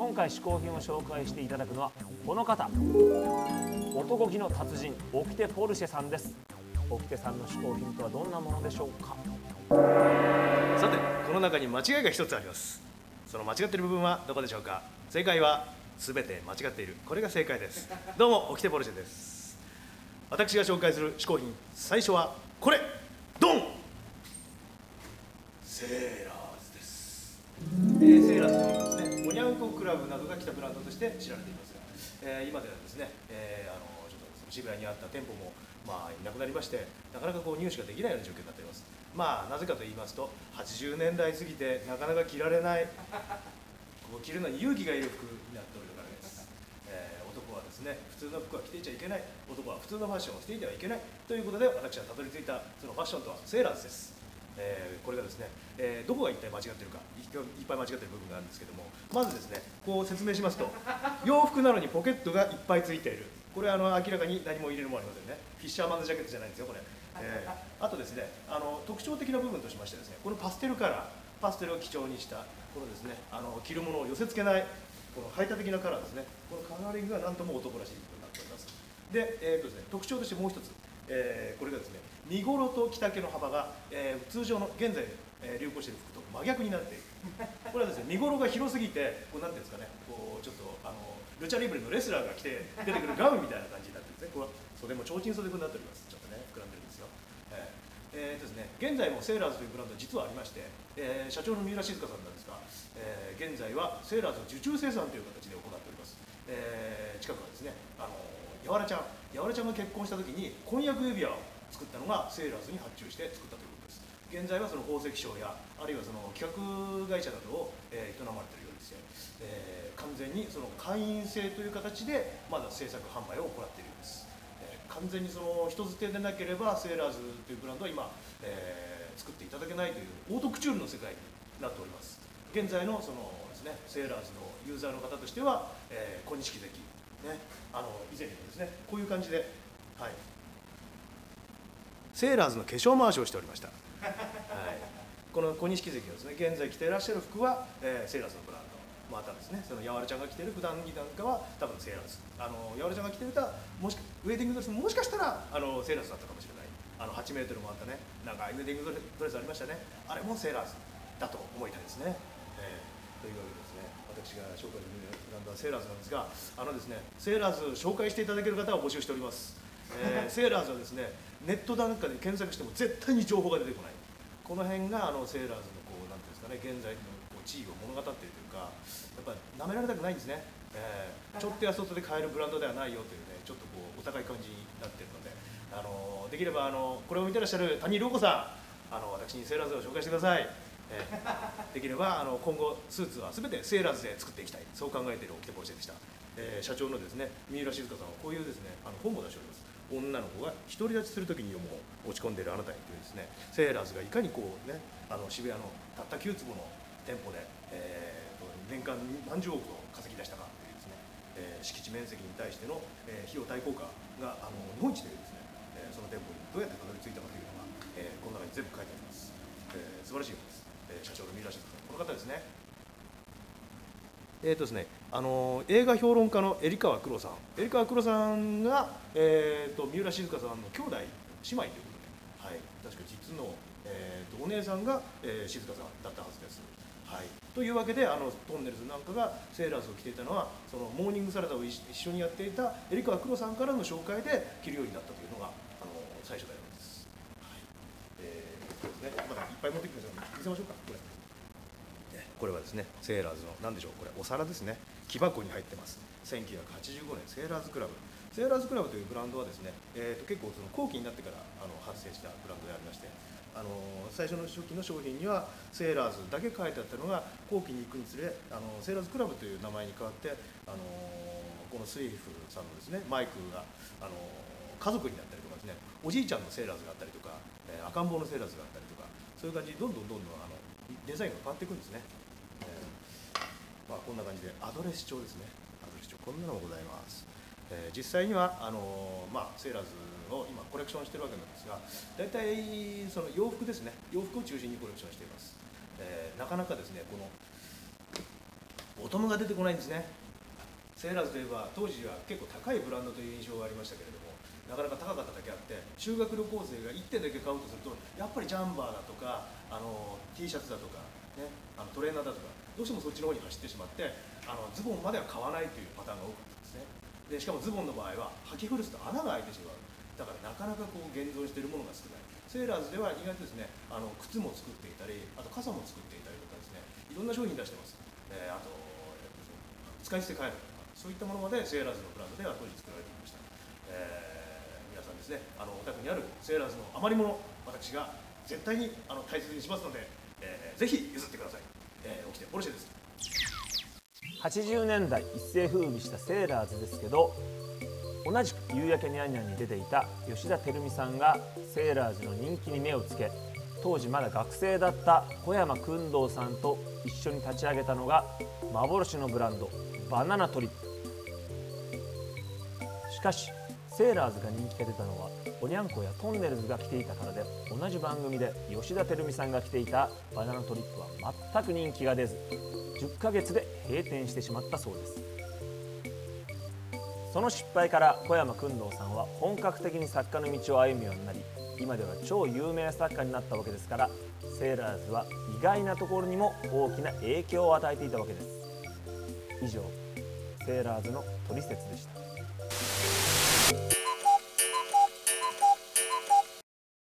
今回嗜好品を紹介していただくのはこの方。男気の達人オキテポルシェさんです。オキテさんの嗜好品とはどんなものでしょうか？さてこの中に間違いが一つあります。その間違っている部分はどこでしょうか？正解は全て間違っている。これが正解です。どうもオキテポルシェです。私が紹介する嗜好品最初はこれ。ドン！セーラーズです、えーセーラーズクラブなどが来たブランドとして知られています。が、えー今ではですね、えーあのちょっと渋谷にあった店舗もまあいなくなりましてなかなかこう入手ができないような状況になっています。まあなぜかと言いますと80年代過ぎてなかなか着られないこう着るのに勇気がいる服になっておるからです、えー男はですね普通の服は着ていちゃいけない。男は普通のファッションをしていてはいけない。ということで私はたどり着いたそのファッションとはセーラーズです。えーこれがですね、えーどこが一体間違ってるかいいっぱい間違ってる部分があるんですけどもまずですねこう説明しますと 洋服なのにポケットがいっぱいついている。これはあの明らかに何も入れるもありませんね。フィッシャーマンズジャケットじゃないんですよこれ、えーあとですねあの特徴的な部分としましてですねこのパステルカラーパステルを基調にしたこのですねあの着るものを寄せ付けないこの排他的なカラーですね。このカラーリングがなんとも男らしいことになっております。で,、えーとですね、特徴としてもう一つ、えーこれがですね身頃と着丈の幅が、えー通常の現在、えー流行している服と真逆になっているこれはですね身頃が広すぎてこうなんていうんですかねこうちょっとあのルチャリブレのレスラーが着て出てくるガウンみたいな感じになってるんですね。これは袖も提灯袖風になっております。ちょっとね膨らんでるんですよ。えーえーですね、現在もセーラーズというブランド実はありまして、えー社長の三浦静香さんなんですが、えー現在はセーラーズ受注生産という形で行っております、えー近くはですねあのやわらちゃんやわらちゃんが結婚した時に婚約指輪を作ったのがセーラーズに発注して作ったということです。現在はその宝石商やあるいはその企画会社などを、えー営まれているようですね、えー完全にその会員制という形でまだ制作販売を行っているようです。えー完全にその人づてでなければセーラーズというブランドは今、えー作っていただけないというオートクチュールの世界になっております。現在のそのですねセーラーズのユーザーの方としては、えー小錦関。ね。あの以前にもですねこういう感じではい。セーラーズの化粧回しをしておりました、はい、この小錦関がですね現在着ていらっしゃる服は、えーセーラーズのブランド。またですねそのやわらちゃんが着てる普段着なんかは多分セーラーズ。あのやわらちゃんが着てる歌もしウェディングドレスももしかしたらあのセーラーズだったかもしれない。あの8メートルもあったね長いウェディングドレスありましたね。あれもセーラーズだと思いたいですね、えーというわけでですね私が紹介するブランドはセーラーズなんですがあのですねセーラーズ紹介していただける方を募集しております、えーセーラーズはですねネットなんかで検索しても絶対に情報が出てこない。この辺があのセーラーズのこうなんていうんですかね現在のこう地位を物語っているというかやっぱ舐められたくないんですね、えーちょっとやそっとで買えるブランドではないよというねちょっとこうお高い感じになってるので。あのできればあのこれを見てらっしゃる谷涼子さんあの私にセーラーズを紹介してください、えーできればあの今後スーツは全てセーラーズで作っていきたい。そう考えているオキテポルシェでした、えー社長のですね三浦静香さんはこういうですねあの本も出しております。女の子が独り立ちするときに読む落ち込んでいるあなたにというですねセーラーズがいかにこうねあの渋谷のたった9坪の店舗で、えーと年間何十億を稼ぎ出したかというですね、えー敷地面積に対しての、えー費用対効果があの日本一というですね、えーその店舗にどうやってたどり着いたかというのが、えーこの中に全部書いてあります、えー素晴らしい本です、えー社長の三浦静香さんこの方ですね。えーとですね、あの映画評論家のエリカワクロさん、エリカワクロさんが、えー、と三浦静香さんの兄弟姉妹ということで、はい、確か実の、えー、とお姉さんが、えー静香さんだったはずです。はい、というわけであのトンネルズなんかがセーラーズを着ていたのはそのモーニングサラダを一一緒にやっていたエリカワクロさんからの紹介で着るようになったというのがあの最初だようです。はいえーそうですね、まだいっぱい持ってきましたので見せましょうかこれ。これはですねセーラーズの何でしょうこれお皿ですね。木箱に入ってます。1985年セーラーズクラブ。セーラーズクラブというブランドはですね、えー、と結構その後期になってからあの発生したブランドでありましてあの最初の初期の商品にはセーラーズだけ書いてあったのが後期に行くにつれあのセーラーズクラブという名前に変わってあのこのスイフさんのですねマイクがあの家族になったりとかですねおじいちゃんのセーラーズがあったりとか、えー赤ん坊のセーラーズがあったりとかそういう感じでどんどんどんどんあのデザインが変わっていくんですね、まあ、こんな感じでアドレス帳ですね。アドレス帳こんなのもございます、えー実際にはあのーまあ、セーラーズを今コレクションしてるわけなんですが大体その洋服ですね。洋服を中心にコレクションしています、えーなかなかですねこのボトムが出てこないんですね。セーラーズといえば当時は結構高いブランドという印象がありましたけれどもなかなか高かっただけあって修学旅行生が1点だけ買うとするとやっぱりジャンバーだとかあの T シャツだとか、ね、あのトレーナーだとかどうしてもそっちの方に走ってしまってあのズボンまでは買わないというパターンが多かったですね。でしかもズボンの場合は履き古すと穴が開いてしまう。だからなかなかこう現存しているものが少ない。セーラーズでは意外とですねあの靴も作っていたりあと傘も作っていたりとかですねいろんな商品出してます、えーあと、えっと使い捨てカイロとかそういったものまでセーラーズのブランドでは当時作られていました、えー皆さんですねあのお宅にあるセーラーズの余り物私が絶対にあの大切にしますので、えーぜひ譲ってください、えー、起きてポルシェです。80年代一世風靡したセーラーズですけど同じく「夕焼けにゃんにゃん」に出ていた吉田照美さんがセーラーズの人気に目をつけ当時まだ学生だった小山君堂さんと一緒に立ち上げたのが幻のブランドバナナトリップ。しかしセーラーズが人気が出たのはおにゃんこやトンネルズが着ていたからで同じ番組で吉田照美さんが着ていたバナナトリップは全く人気が出ず10ヶ月で閉店してしまったそうです。その失敗から小山君堂さんは本格的に作家の道を歩むようになり今では超有名作家になったわけですからセーラーズは意外なところにも大きな影響を与えていたわけです。以上セーラーズのトリセツでした。